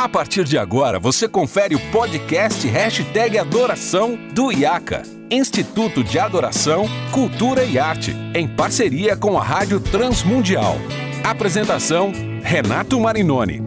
A partir de agora, você confere o podcast Hashtag Adoração do IACA, Instituto de Adoração, Cultura e Arte, em parceria com a Rádio Transmundial. Apresentação, Renato Marinoni.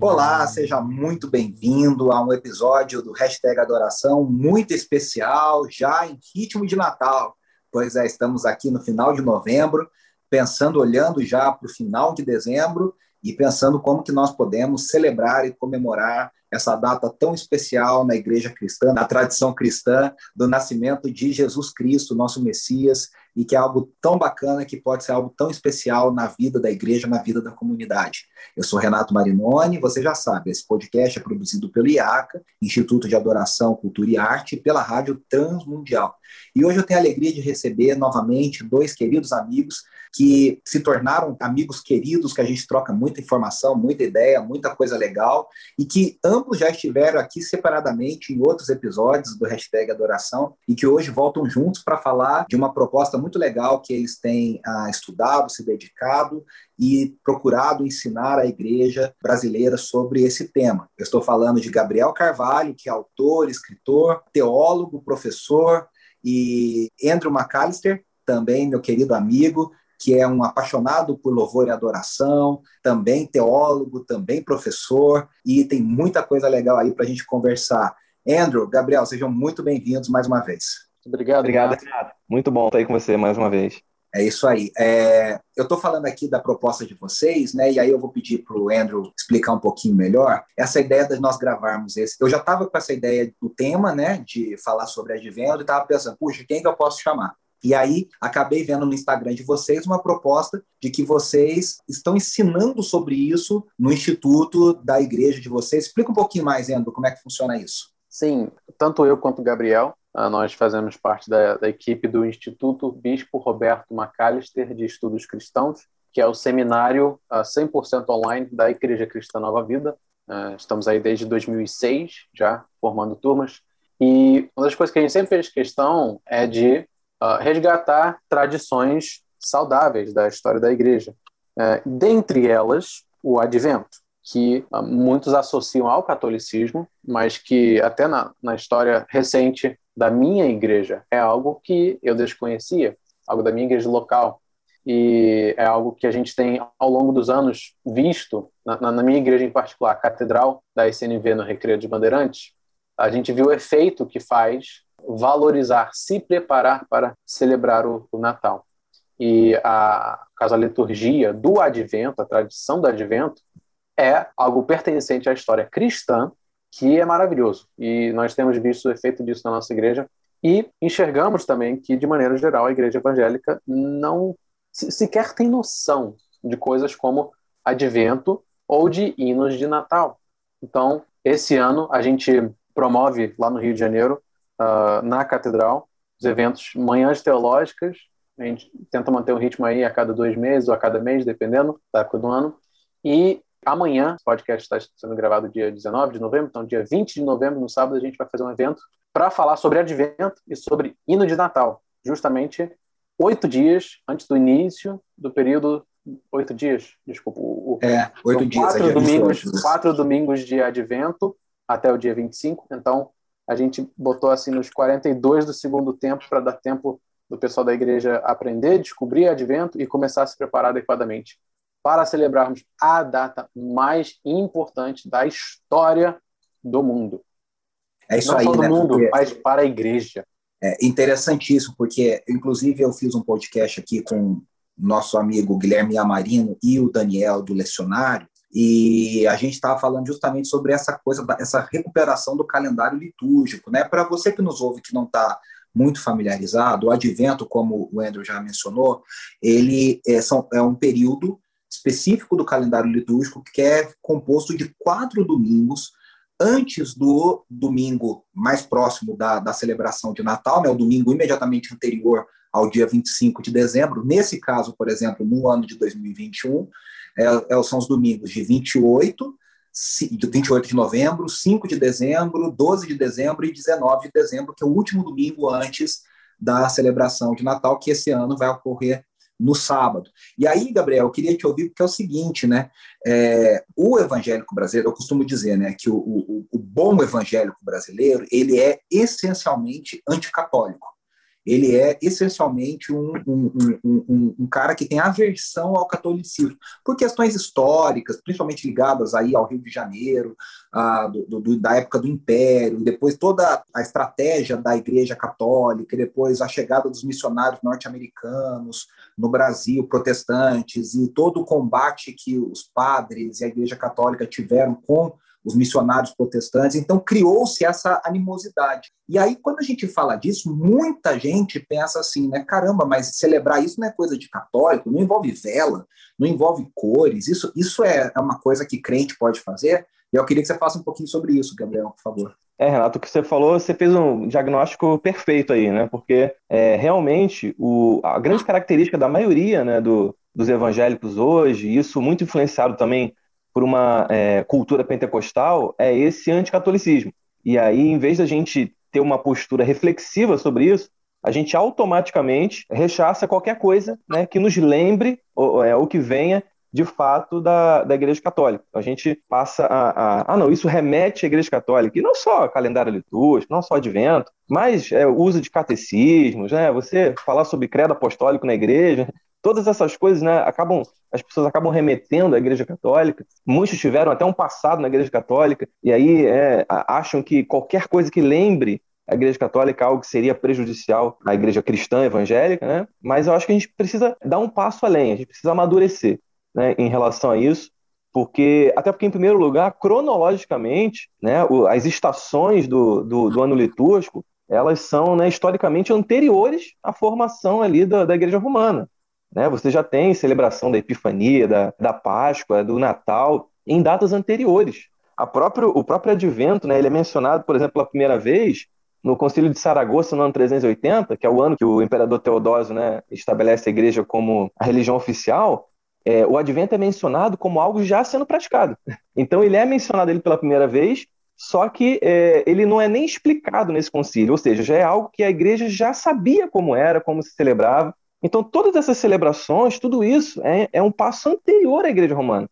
Olá, seja muito bem-vindo a um episódio do Hashtag Adoração muito especial, já em ritmo de Natal. Pois é, estamos aqui no final de novembro, pensando, olhando já para o final de dezembro e pensando como que nós podemos celebrar e comemorar essa data tão especial na igreja cristã, na tradição cristã, do nascimento de Jesus Cristo, nosso Messias, e que é algo tão bacana que pode ser algo tão especial na vida da igreja, na vida da comunidade. Eu sou Renato Marinoni, você já sabe, esse podcast é produzido pelo IACA, Instituto de Adoração, Cultura e Arte, pela Rádio Transmundial. E hoje eu tenho a alegria de receber novamente dois queridos amigos que se tornaram amigos queridos, que a gente troca muita informação, muita ideia, muita coisa legal, e que ambos já estiveram aqui separadamente em outros episódios do Hashtag Adoração, e que hoje voltam juntos para falar de uma proposta muito legal que eles têm ah, estudado, se dedicado e procurado ensinar a igreja brasileira sobre esse tema. Eu estou falando de Gabriel Carvalho, que é autor, escritor, teólogo, professor, e Andrew McAllister, também meu querido amigo, que é um apaixonado por louvor e adoração, também teólogo, também professor, e tem muita coisa legal aí para a gente conversar. Andrew, Gabriel, sejam muito bem-vindos mais uma vez. Obrigado, Obrigado, Renato. Muito bom estar aí com você mais uma vez. É isso aí. É, eu estou falando aqui da proposta de vocês, né? E aí eu vou pedir para o Andrew explicar um pouquinho melhor essa ideia de nós gravarmos esse. Eu já estava com essa ideia do tema, né? De falar sobre advento e estava pensando, puxa, quem que eu posso chamar? E aí acabei vendo no Instagram de vocês uma proposta de que vocês estão ensinando sobre isso no instituto da igreja de vocês. Explica um pouquinho mais, Andrew, como é que funciona isso. Sim, tanto eu quanto o Gabriel, nós fazemos parte da, da equipe do Instituto Bispo Roberto Macalister de Estudos Cristãos, que é o seminário 100% ah, online da Igreja Cristã Nova Vida. Ah, estamos aí desde 2006, já formando turmas. E uma das coisas que a gente sempre fez questão é de resgatar tradições saudáveis da história da igreja. Dentre elas, o advento, que uh, muitos associam ao catolicismo, mas que até na, na história recente da minha igreja é algo que eu desconhecia, algo da minha igreja local. E é algo que a gente tem, ao longo dos anos, visto, na, na minha igreja em particular, a Catedral da SNV no Recreio de Bandeirantes, a gente viu o efeito que faz valorizar, se preparar para celebrar o, o Natal. E a, caso a liturgia do Advento, a tradição do Advento, é algo pertencente à história cristã, que é maravilhoso. E nós temos visto o efeito disso na nossa igreja e enxergamos também que, de maneira geral, a igreja evangélica não sequer tem noção de coisas como advento ou de hinos de Natal. Então, esse ano a gente promove lá no Rio de Janeiro uh, na catedral, os eventos manhãs teológicas, a gente tenta manter o ritmo aí a cada dois meses ou a cada mês, dependendo da época do ano. E amanhã, o podcast está sendo gravado dia 19 de novembro, então dia 20 de novembro, no sábado, a gente vai fazer um evento para falar sobre advento e sobre hino de Natal, justamente oito dias antes do início do período oito dias, desculpa. O, é, oito dias. Quatro, domingos, quatro domingos de advento até o dia 25. Então, a gente botou assim nos 42 do segundo tempo para dar tempo do pessoal da igreja aprender, descobrir advento e começar a se preparar adequadamente para celebrarmos a data mais importante da história do mundo. É isso Não aí, só do né? mundo, porque... mas para a igreja. É interessantíssimo, porque, inclusive, eu fiz um podcast aqui com nosso amigo Guilherme Amarino e o Daniel do Lecionário, e a gente estava falando justamente sobre essa coisa, essa recuperação do calendário litúrgico. Né? Para você que nos ouve que não está muito familiarizado, o advento, como o Andrew já mencionou, ele é, são, é um período específico do calendário litúrgico que é composto de quatro domingos antes do domingo mais próximo da, da celebração de Natal, né, o domingo imediatamente anterior ao dia 25 de dezembro. Nesse caso, por exemplo, no ano de 2021, é, é, são os domingos de 28, de 28 de novembro, 5 de dezembro, 12 de dezembro e 19 de dezembro, que é o último domingo antes da celebração de Natal, que esse ano vai ocorrer no sábado. E aí, Gabriel, eu queria te ouvir porque é o seguinte, né? É, o evangélico brasileiro, eu costumo dizer, né, que o, o, o bom evangélico brasileiro ele é essencialmente anticatólico ele é essencialmente um, um, um, um, cara que tem aversão ao catolicismo, por questões históricas, principalmente ligadas aí ao Rio de Janeiro, do, do, da época do Império, depois toda a estratégia da Igreja Católica, depois a chegada dos missionários norte-americanos no Brasil, protestantes, e todo o combate que os padres e a Igreja Católica tiveram com os missionários protestantes. Então, criou-se essa animosidade. E aí, quando a gente fala disso, muita gente pensa assim, né? Caramba, mas celebrar isso não é coisa de católico, não envolve vela, não envolve cores, isso, isso é, é uma coisa que crente pode fazer. E eu queria que você faça um pouquinho sobre isso, Gabriel, por favor. É, Renato, o que você falou, você fez um diagnóstico perfeito aí, né? Porque é, realmente o, a grande característica da maioria né, do, dos evangélicos hoje, isso muito influenciado também por uma é, cultura pentecostal é esse anticatolicismo. E aí, em vez da gente ter uma postura reflexiva sobre isso, a gente automaticamente rechaça qualquer coisa né, que nos lembre ou, é, ou que venha de fato da, da Igreja Católica. A gente passa a, a, Ah, não, isso remete à Igreja Católica. E não só calendário litúrgico, não só advento, mas é, o uso de catecismos, né? Você falar sobre credo apostólico na igreja, todas essas coisas, né, acabam as pessoas acabam remetendo à Igreja Católica. Muitos tiveram até um passado na Igreja Católica e aí é, acham que qualquer coisa que lembre a Igreja Católica é algo que seria prejudicial à Igreja cristã evangélica, né? Mas eu acho que a gente precisa dar um passo além, a gente precisa amadurecer, né, em relação a isso, porque até porque em primeiro lugar, cronologicamente, né, as estações do, do, do ano litúrgico elas são né, historicamente anteriores à formação ali da, da Igreja Romana. Né? Você já tem celebração da Epifania, da, da Páscoa, do Natal, em datas anteriores. A próprio, o próprio advento, né, ele é mencionado, por exemplo, pela primeira vez no Concílio de Saragossa, no ano 380, que é o ano que o imperador Teodósio né, estabelece a igreja como a religião oficial, é, o advento é mencionado como algo já sendo praticado. Então, ele é mencionado ele pela primeira vez, só que é, ele não é nem explicado nesse concílio, ou seja, já é algo que a igreja já sabia como era, como se celebrava, então, todas essas celebrações, tudo isso é, é um passo anterior à Igreja Romana.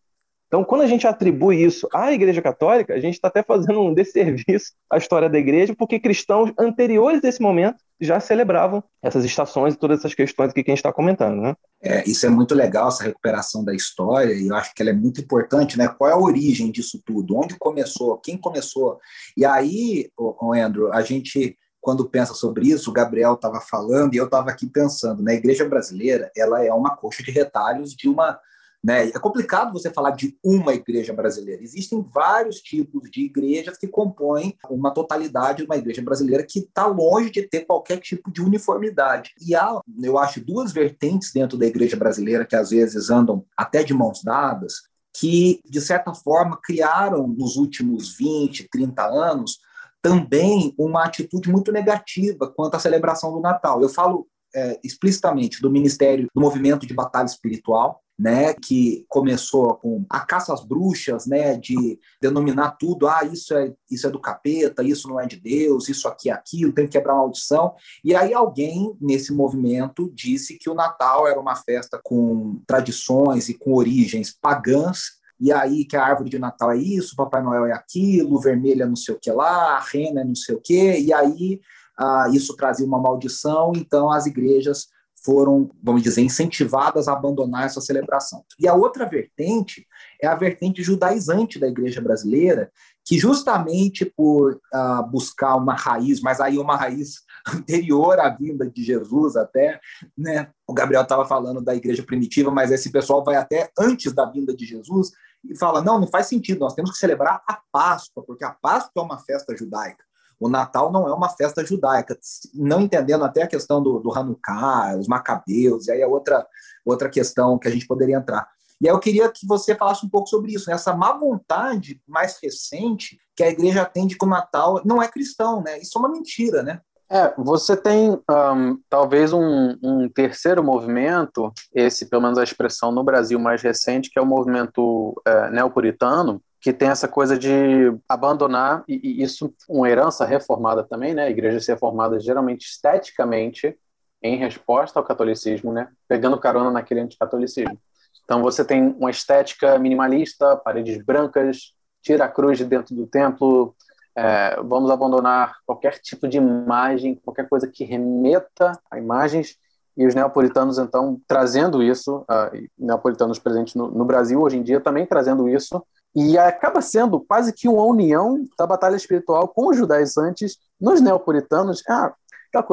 Então, quando a gente atribui isso à Igreja Católica, a gente está até fazendo um desserviço à história da Igreja, porque cristãos anteriores desse momento já celebravam essas estações e todas essas questões que a gente está comentando, né? É, isso é muito legal, essa recuperação da história, e eu acho que ela é muito importante, né? Qual é a origem disso tudo? Onde começou? Quem começou? E aí, o Andrew, a gente quando pensa sobre isso, o Gabriel estava falando e eu estava aqui pensando, né, igreja brasileira, ela é uma coxa de retalhos de uma, né, é complicado você falar de uma igreja brasileira. Existem vários tipos de igrejas que compõem uma totalidade de uma igreja brasileira que está longe de ter qualquer tipo de uniformidade. E há, eu acho, duas vertentes dentro da igreja brasileira que às vezes andam até de mãos dadas, que, de certa forma, criaram nos últimos 20, 30 anos também uma atitude muito negativa quanto à celebração do Natal. Eu falo é, explicitamente do Ministério do Movimento de Batalha Espiritual, né, que começou com a caça às bruxas, né, de denominar tudo, ah, isso é isso é do capeta, isso não é de Deus, isso aqui é aquilo, tem que quebrar maldição. E aí alguém nesse movimento disse que o Natal era uma festa com tradições e com origens pagãs e aí que a árvore de Natal é isso, Papai Noel é aquilo, vermelho é não sei o que lá, a rena é não sei o que, e aí ah, isso trazia uma maldição, então as igrejas foram, vamos dizer, incentivadas a abandonar essa celebração. E a outra vertente é a vertente judaizante da igreja brasileira, que justamente por uh, buscar uma raiz, mas aí uma raiz anterior à vinda de Jesus até, né? O Gabriel estava falando da igreja primitiva, mas esse pessoal vai até antes da vinda de Jesus e fala: não, não faz sentido, nós temos que celebrar a Páscoa, porque a Páscoa é uma festa judaica. O Natal não é uma festa judaica, não entendendo até a questão do, do Hanukkah, os macabeus, e aí é outra, outra questão que a gente poderia entrar. E aí eu queria que você falasse um pouco sobre isso, né? essa má vontade mais recente que a igreja tem de que o Natal não é cristão, né? Isso é uma mentira, né? É, você tem um, talvez um, um, terceiro movimento, esse pelo menos a expressão no Brasil mais recente, que é o movimento é, neopuritano, que tem essa coisa de abandonar, e, e isso uma herança reformada também, né? Igrejas reformadas geralmente esteticamente em resposta ao catolicismo, né? Pegando carona naquele anticatolicismo. Então você tem uma estética minimalista, paredes brancas, tira a cruz de dentro do templo, é, vamos abandonar qualquer tipo de imagem, qualquer coisa que remeta a imagens, e os neapolitanos, então, trazendo isso, uh, neapolitanos presentes no, no, Brasil hoje em dia também trazendo isso, e acaba sendo quase que uma união da batalha espiritual com os judaizantes nos neapolitanos. Ah,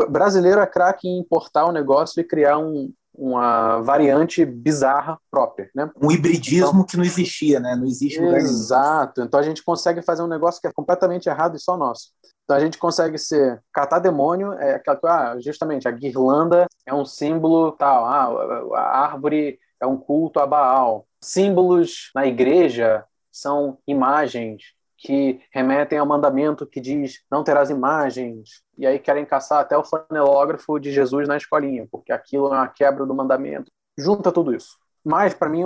brasileiro é craque em importar o um negócio e criar um, uma variante bizarra própria, né? Um hibridismo então, que não existia, né? Não existe lugar Exato. Então a gente consegue fazer um negócio que é completamente errado e só nosso. Então a gente consegue ser catar demônio, é aquela ah, justamente a guirlanda é um símbolo tal, ah, a árvore é um culto a Baal. Símbolos na igreja são imagens que remetem ao mandamento que diz não terás imagens, e aí querem caçar até o flanelógrafo de Jesus na escolinha, porque aquilo é uma quebra do mandamento. Junta tudo isso. Mas, para mim,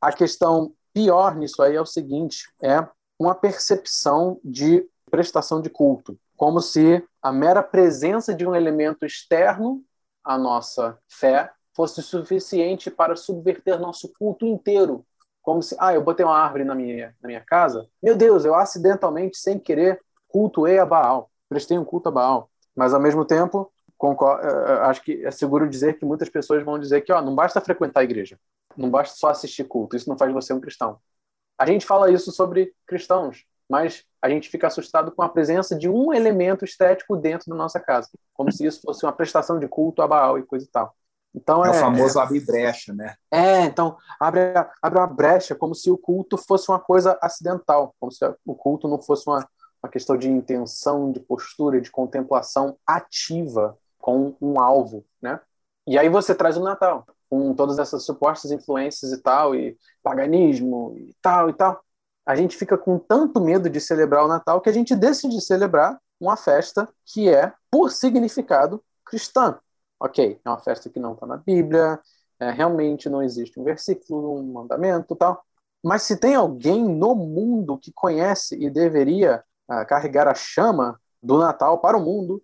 a questão pior nisso aí é o seguinte: é uma percepção de prestação de culto, como se a mera presença de um elemento externo à nossa fé fosse suficiente para subverter nosso culto inteiro, como se, ah, eu botei uma árvore na minha, na minha casa, meu Deus, eu acidentalmente, sem querer, cultuei a Baal, prestei um culto a Baal. Mas, ao mesmo tempo, concordo, eh, eh, acho que é seguro dizer que muitas pessoas vão dizer que ó, não basta frequentar a igreja, não basta só assistir culto, isso não faz você um cristão. A gente fala isso sobre cristãos, mas a gente fica assustado com a presença de um elemento estético dentro da nossa casa, como se isso fosse uma prestação de culto a Baal e coisa e tal. Então é, é o famoso é, abre brecha, né? É, então abre, abre uma brecha, como se o culto fosse uma coisa acidental, como se o culto não fosse uma, uma questão de intenção, de postura, de contemplação ativa com um alvo, né? E aí você traz o Natal, com todas essas supostas influências e tal, e paganismo e tal e tal. A gente fica com tanto medo de celebrar o Natal que a gente decide celebrar uma festa que é, por significado, cristã ok, é uma festa que não está na Bíblia, é, realmente não existe um versículo, um mandamento tal. Mas se tem alguém no mundo que conhece e deveria uh, carregar a chama do Natal para o mundo,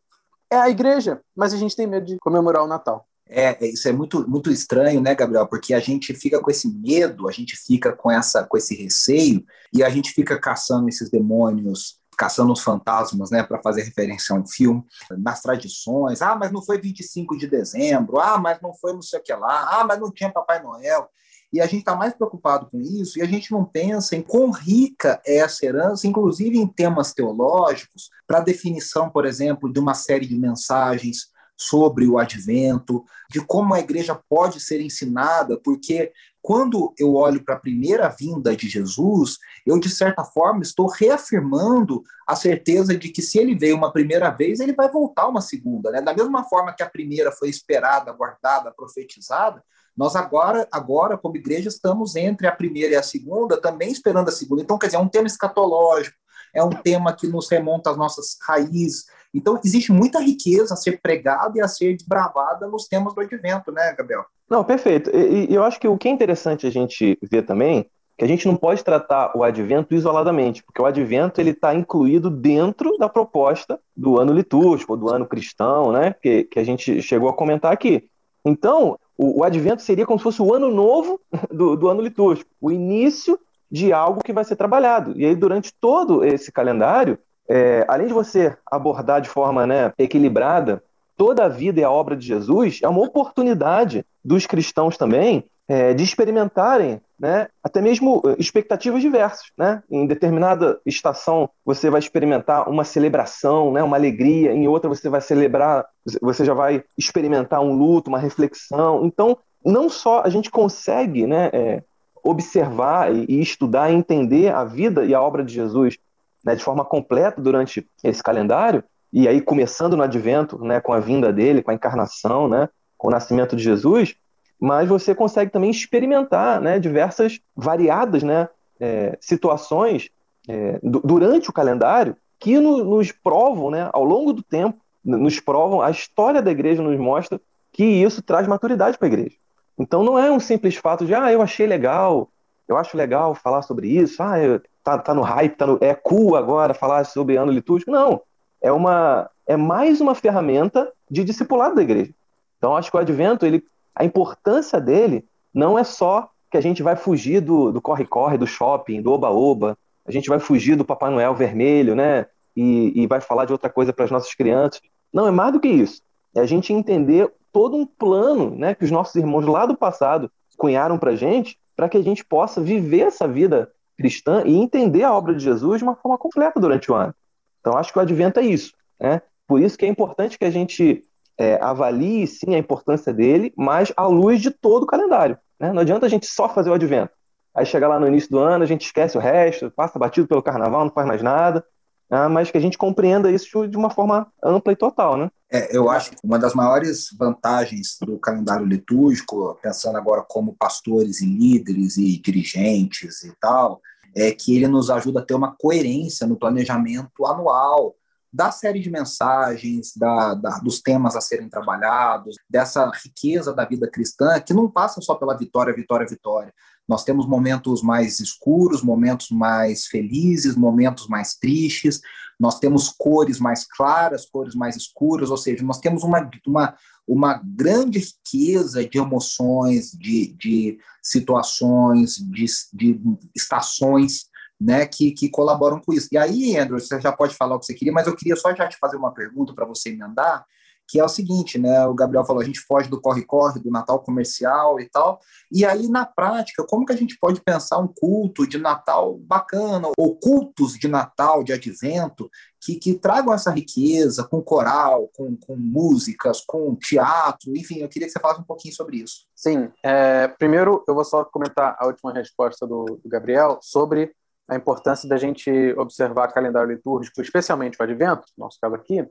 é a igreja. Mas a gente tem medo de comemorar o Natal. É, isso é muito, muito estranho, né, Gabriel? Porque a gente fica com esse medo, a gente fica com, essa, com esse receio e a gente fica caçando esses demônios caçando os fantasmas, né, para fazer referência a um filme, nas tradições, ah, mas não foi 25 de dezembro, ah, mas não foi não sei o que lá, ah, mas não tinha Papai Noel. E a gente está mais preocupado com isso e a gente não pensa em quão rica é essa herança, inclusive em temas teológicos, para definição, por exemplo, de uma série de mensagens sobre o advento, de como a igreja pode ser ensinada, porque quando eu olho para a primeira vinda de Jesus, eu, de certa forma, estou reafirmando a certeza de que se ele veio uma primeira vez, ele vai voltar uma segunda. Né? Da mesma forma que a primeira foi esperada, guardada, profetizada, nós agora, agora, como igreja, estamos entre a primeira e a segunda, também esperando a segunda. Então, quer dizer, é um tema escatológico, é um tema que nos remonta às nossas raízes. Então, existe muita riqueza a ser pregada e a ser desbravada nos temas do advento, né, Gabriel? Não, perfeito. E, eu acho que o que é interessante a gente ver também que a gente não pode tratar o advento isoladamente, porque o advento ele está incluído dentro da proposta do ano litúrgico, do ano cristão, né? Que, que a gente chegou a comentar aqui. Então, o, o advento seria como se fosse o ano novo do, do ano litúrgico, o início de algo que vai ser trabalhado. E aí, durante todo esse calendário, é, além de você abordar de forma né, equilibrada toda a vida e a obra de Jesus, é uma oportunidade dos cristãos também é, de experimentarem né, até mesmo é, expectativas diversas. Né? Em determinada estação você vai experimentar uma celebração, né, uma alegria, em outra você vai celebrar, você já vai experimentar um luto, uma reflexão. Então, não só a gente consegue né, é, observar e, estudar e entender a vida e a obra de Jesus né, de forma completa durante esse calendário, e aí começando no advento, né, com a vinda dele, com a encarnação, né, com o nascimento de Jesus, mas você consegue também experimentar né, diversas variadas né, é, situações é, durante o calendário que no, nos provam, né, ao longo do tempo, nos provam, a história da igreja nos mostra que isso traz maturidade para a igreja. Então não é um simples fato de, ah, eu achei legal, eu acho legal falar sobre isso, ah, tá, tá no hype, tá no, é cool agora falar sobre ano litúrgico. Não, é uma é mais uma ferramenta de discipulado da igreja. Então, acho que o advento, ele, a importância dele não é só que a gente vai fugir do corre-corre, do, do shopping, do oba-oba, a gente vai fugir do Papai Noel vermelho, né? E, e vai falar de outra coisa para as nossas crianças. Não, é mais do que isso. É a gente entender todo um plano né, que os nossos irmãos lá do passado cunharam para a gente, para que a gente possa viver essa vida cristã e entender a obra de Jesus de uma forma completa durante o ano. Então, acho que o advento é isso. Né? Por isso que é importante que a gente é, avalie, sim, a importância dele, mas à luz de todo o calendário. Né? Não adianta a gente só fazer o advento. Aí chega lá no início do ano, a gente esquece o resto, passa batido pelo carnaval, não faz mais nada, né? mas que a gente compreenda isso de uma forma ampla e total, né? É, eu acho que uma das maiores vantagens do calendário litúrgico, pensando agora como pastores e líderes e dirigentes e tal, é que ele nos ajuda a ter uma coerência no planejamento anual da série de mensagens, da, da, dos temas a serem trabalhados, dessa riqueza da vida cristã, que não passa só pela vitória, vitória, vitória. Nós temos momentos mais escuros, momentos mais felizes, momentos mais tristes, nós temos cores mais claras, cores mais escuras, ou seja, nós temos uma, uma, uma grande riqueza de emoções, de, de situações, de, de estações né, que, que colaboram com isso. E aí, Andrew, você já pode falar o que você queria, mas eu queria só já te fazer uma pergunta para você emendar, que é o seguinte, né? O Gabriel falou, a gente foge do corre-corre, do Natal comercial e tal. E aí, na prática, como que a gente pode pensar um culto de Natal bacana, ou cultos de Natal, de advento, que, que tragam essa riqueza com coral, com, com músicas, com teatro, enfim, eu queria que você falasse um pouquinho sobre isso. Sim, é, primeiro eu vou só comentar a última resposta do, do Gabriel sobre a importância da gente observar calendário litúrgico, especialmente o Advento, no nosso caso aqui,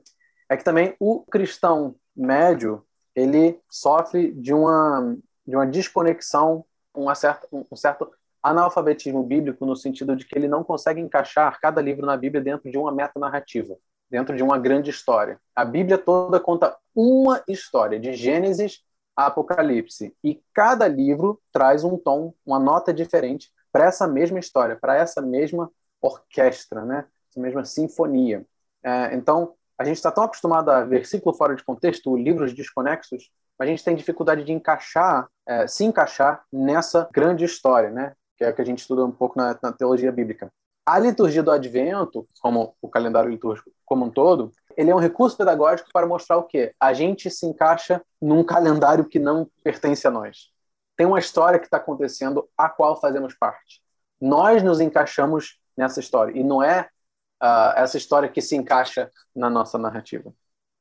é que também o cristão médio ele sofre de uma, de uma desconexão, um certo, um certo analfabetismo bíblico, no sentido de que ele não consegue encaixar cada livro na Bíblia dentro de uma meta-narrativa, dentro de uma grande história. A Bíblia toda conta uma história, de Gênesis a Apocalipse, e cada livro traz um tom, uma nota diferente para essa mesma história, para essa mesma orquestra, né? essa mesma sinfonia. É, então, a gente está tão acostumado a versículo fora de contexto, livros desconexos, a gente tem dificuldade de encaixar, é, se encaixar nessa grande história, né? que é o que a gente estuda um pouco na, na teologia bíblica. A liturgia do Advento, como o calendário litúrgico como um todo, ele é um recurso pedagógico para mostrar o quê? A gente se encaixa num calendário que não pertence a nós tem uma história que está acontecendo a qual fazemos parte. Nós nos encaixamos nessa história e não é uh, essa história que se encaixa na nossa narrativa.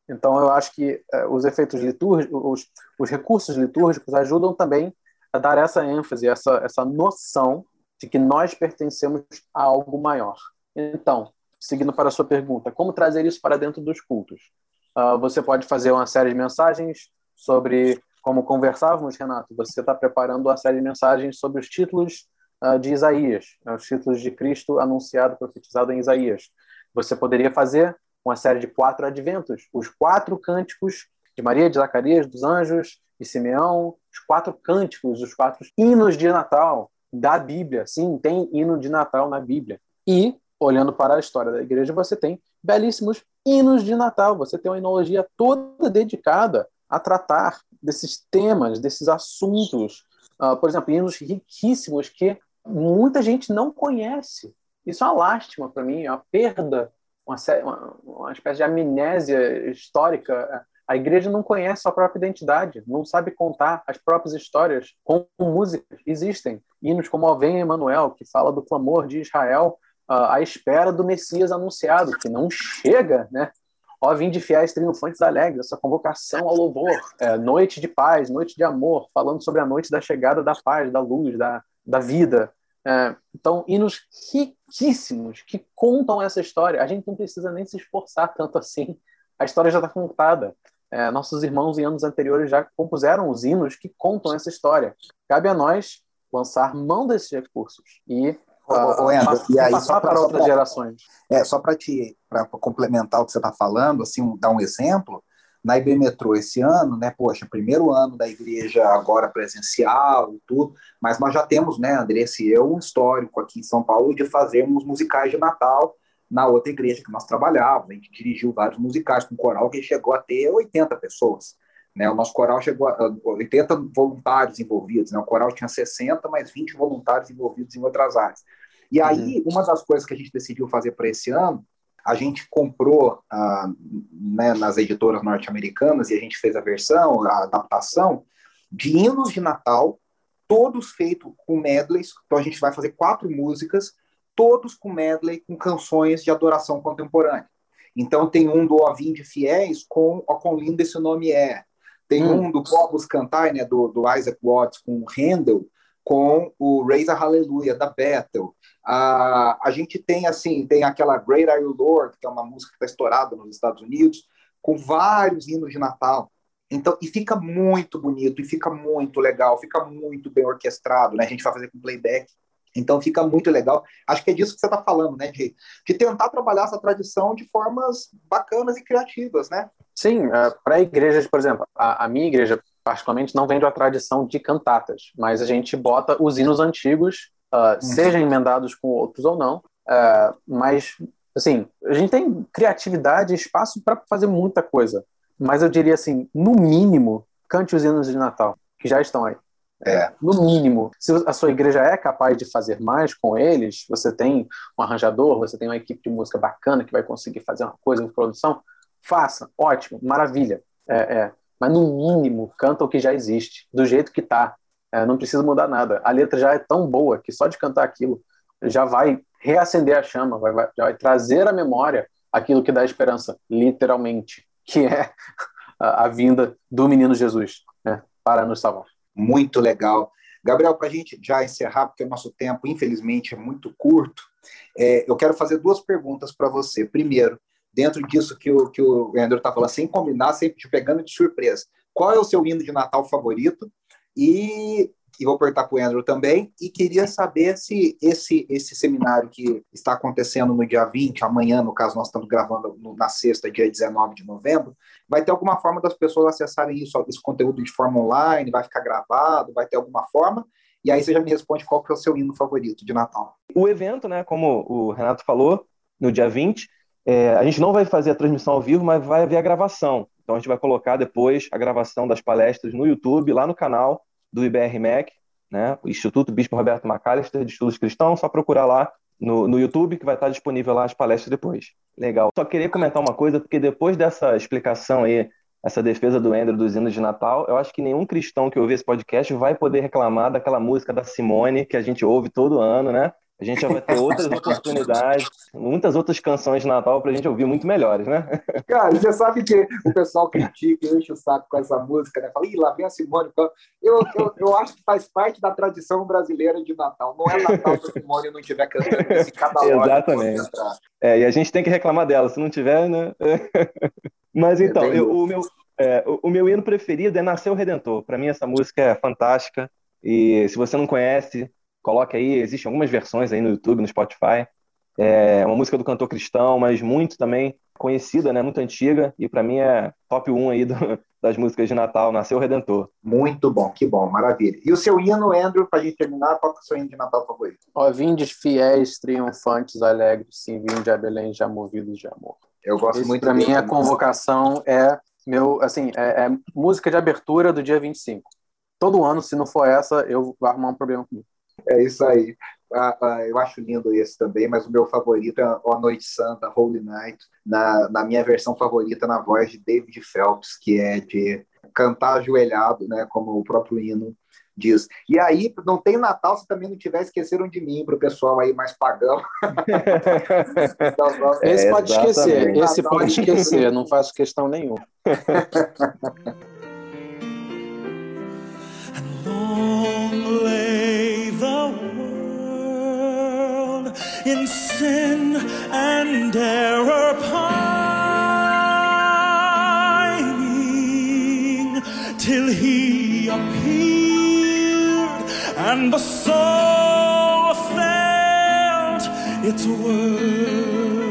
Então, eu acho que uh, os efeitos litúrgicos, os, os, recursos litúrgicos ajudam também a dar essa ênfase, essa, essa noção de que nós pertencemos a algo maior. Então, seguindo para a sua pergunta, como trazer isso para dentro dos cultos? Uh, você pode fazer uma série de mensagens sobre como conversávamos, Renato, você está preparando uma série de mensagens sobre os títulos uh, de Isaías, né, os títulos de Cristo anunciado, profetizado em Isaías. Você poderia fazer uma série de quatro adventos, os quatro cânticos de Maria, de Zacarias, dos anjos, de Simeão, os quatro cânticos, os quatro hinos de Natal da Bíblia. Sim, tem hino de Natal na Bíblia. E, olhando para a história da igreja, você tem belíssimos hinos de Natal. Você tem uma enologia toda dedicada a tratar desses temas, desses assuntos. Uh, por exemplo, hinos riquíssimos que muita gente não conhece. Isso é uma lástima para mim, é uma perda, uma, uma, uma, espécie de amnésia histórica. A igreja não conhece a própria identidade, não sabe contar as próprias histórias com músicas. Existem hinos como Ó Vem Emanuel, que fala do clamor de Israel uh, à espera do Messias anunciado, que não chega, né? Ó, vim de fiéis triunfantes alegres, essa convocação ao louvor, é, noite de paz, noite de amor, falando sobre a noite da chegada da paz, da luz, da, da vida. É, então, hinos riquíssimos que contam essa história. A gente não precisa nem se esforçar tanto assim, a história já está contada. É, nossos irmãos em anos anteriores já compuseram os hinos que contam essa história. Cabe a nós lançar mão desses recursos e ô, Andrew, e aí, só para outras pra, gerações. É, só para te complementar o que você está falando, assim, um, dar um exemplo, na IB Metrô esse ano, né, poxa, primeiro ano da igreja agora presencial e tudo, mas nós já temos, né, Andressa e eu, um histórico aqui em São Paulo de fazermos musicais de Natal na outra igreja que nós trabalhávamos, a gente dirigiu vários musicais com coral que chegou a ter 80 pessoas. Né? O nosso coral chegou a 80 voluntários envolvidos, né? o coral tinha 60, mas 20 voluntários envolvidos em outras áreas. E aí, uhum. uma das coisas que a gente decidiu fazer para esse ano, a gente comprou ah, né, nas editoras norte-americanas e a gente fez a versão, a adaptação de hinos de Natal, todos feitos com medleys. Então a gente vai fazer quatro músicas, todos com medley, com canções de adoração contemporânea. Então tem um do Ovim de Fiéis com O Quão Lindo Esse Nome É. Tem hum. um do Povos Cantai, né, do, do Isaac Watts, com Handel, com o Raise a Hallelujah, da Bethel. Ah, a gente tem, assim, tem aquela Great Are You Lord, que é uma música que está estourada nos Estados Unidos, com vários hinos de Natal. Então, e fica muito bonito, e fica muito legal, fica muito bem orquestrado, né? A gente vai fazer com playback. Então fica muito legal. Acho que é disso que você está falando, né? De, de tentar trabalhar essa tradição de formas bacanas e criativas, né? Sim, uh, para igrejas, por exemplo, a, a, minha igreja particularmente não vem da tradição de cantatas, mas a gente bota os hinos antigos, uh, sejam emendados com outros ou não, uh, mas assim a gente tem criatividade, espaço para fazer muita coisa. Mas eu diria assim, no mínimo, cante os hinos de Natal que já estão aí. É. No mínimo, se a sua igreja é capaz de fazer mais com eles, você tem um arranjador, você tem uma equipe de música bacana que vai conseguir fazer uma coisa de produção, faça, ótimo, maravilha. É, é. Mas no mínimo, canta o que já existe, do jeito que tá. É, não precisa mudar nada. A letra já é tão boa que só de cantar aquilo já vai reacender a chama, vai, vai, já vai trazer à memória aquilo que dá esperança, literalmente, que é a, a vinda do menino Jesus né, para nos salvar muito legal. Gabriel, para a gente já encerrar, porque o nosso tempo, infelizmente, é muito curto, é, eu quero fazer duas perguntas para você. Primeiro, dentro disso que o, que o Andrew está falando, sem combinar, sempre te pegando de surpresa, qual é o seu hino de Natal favorito? E e vou perguntar para o Andrew também, e queria saber se esse, esse seminário que está acontecendo no dia 20, amanhã, no caso, nós estamos gravando no, na sexta, dia 19 de novembro, vai ter alguma forma das pessoas acessarem isso, esse conteúdo de forma online, vai ficar gravado, vai ter alguma forma, e aí você já me responde qual que é o seu hino favorito de Natal. O evento, né, como o Renato falou, no dia 20, é, a gente não vai fazer a transmissão ao vivo, mas vai haver a gravação. Então a gente vai colocar depois a gravação das palestras no YouTube, lá no canal do IBRMEC, né? o Instituto Bispo Roberto Macalister de Estudos Cristãos, só procurar lá no, no YouTube que vai estar disponível lá as palestras depois. Legal. Só queria comentar uma coisa, porque depois dessa explicação aí, essa defesa do Andrew dos hinos de Natal, eu acho que nenhum cristão que ouvir esse podcast vai poder reclamar daquela música da Simone que a gente ouve todo ano, né? A gente já vai ter outras oportunidades, muitas outras canções de Natal para a gente ouvir muito melhores, né? Cara, você sabe que o pessoal critica, enche o saco com essa música, né? Fala, ih, lá vem a Simone. Eu, eu, eu acho que faz parte da tradição brasileira de Natal. Não é Natal se a Simone não estiver cantando esse cada hora. Exatamente. É, e a gente tem que reclamar dela. Se não tiver, né? Mas então, é eu, o, meu, é, o, o meu hino preferido é Nasceu o Redentor. Para mim, essa música é fantástica. E se você não conhece, Coloque aí, existem algumas versões aí no YouTube, no Spotify. É uma música do cantor cristão, mas muito também conhecida, né? Muito antiga. E para mim é top 1 aí do, das músicas de Natal, Nasceu o Redentor. Muito bom, que bom, maravilha. E o seu hino, Andrew, para a gente terminar, qual é o seu hino de Natal favorito? Ó, vindes fiéis, triunfantes, alegres, sim, vinde a Belém, já movidos de amor. Eu gosto Esse, muito. Para mim, a convocação é meu, assim, é, é, música de abertura do dia 25. Todo ano, se não for essa, eu vou arrumar um problema comigo. É isso aí. Ah, ah, eu acho lindo esse também, mas o meu favorito é A Noite Santa, Holy Night, na, na minha versão favorita, na voz de David Phelps, que é de cantar ajoelhado, né, como o próprio hino diz. E aí, não tem Natal se também não tiver Esqueceram de Mim, para o pessoal aí mais pagão. esse é, pode esquecer, esse pode esquecer, não faço questão nenhuma. in sin and error pining till he appeared and the soul felt its worth.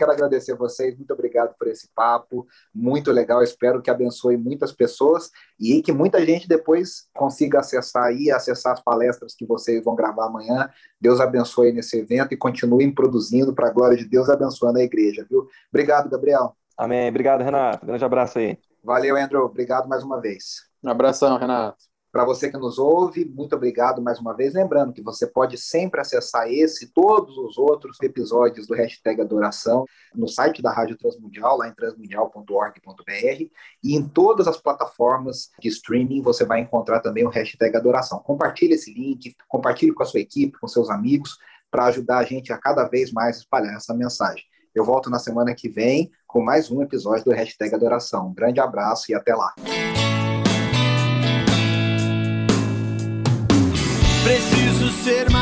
Quero agradecer a vocês, muito obrigado por esse papo, muito legal, espero que abençoe muitas pessoas e que muita gente depois consiga acessar aí, acessar as palestras que vocês vão gravar amanhã. Deus abençoe nesse evento e continuem produzindo para a glória de Deus, abençoando a igreja, viu? Obrigado, Gabriel. Amém. Obrigado, Renato. Grande abraço aí. Valeu, Andrew. Obrigado mais uma vez. Um abração, Renato. Para você que nos ouve, muito obrigado mais uma vez. Lembrando que você pode sempre acessar esse e todos os outros episódios do Hashtag Adoração no site da Rádio Transmundial, lá em transmundial.org.br e em todas as plataformas de streaming você vai encontrar também o Hashtag Adoração. Compartilhe esse link, compartilhe com a sua equipe, com seus amigos, para ajudar a gente a cada vez mais espalhar essa mensagem. Eu volto na semana que vem com mais um episódio do Hashtag Adoração. Um grande abraço e até lá. Ser mais.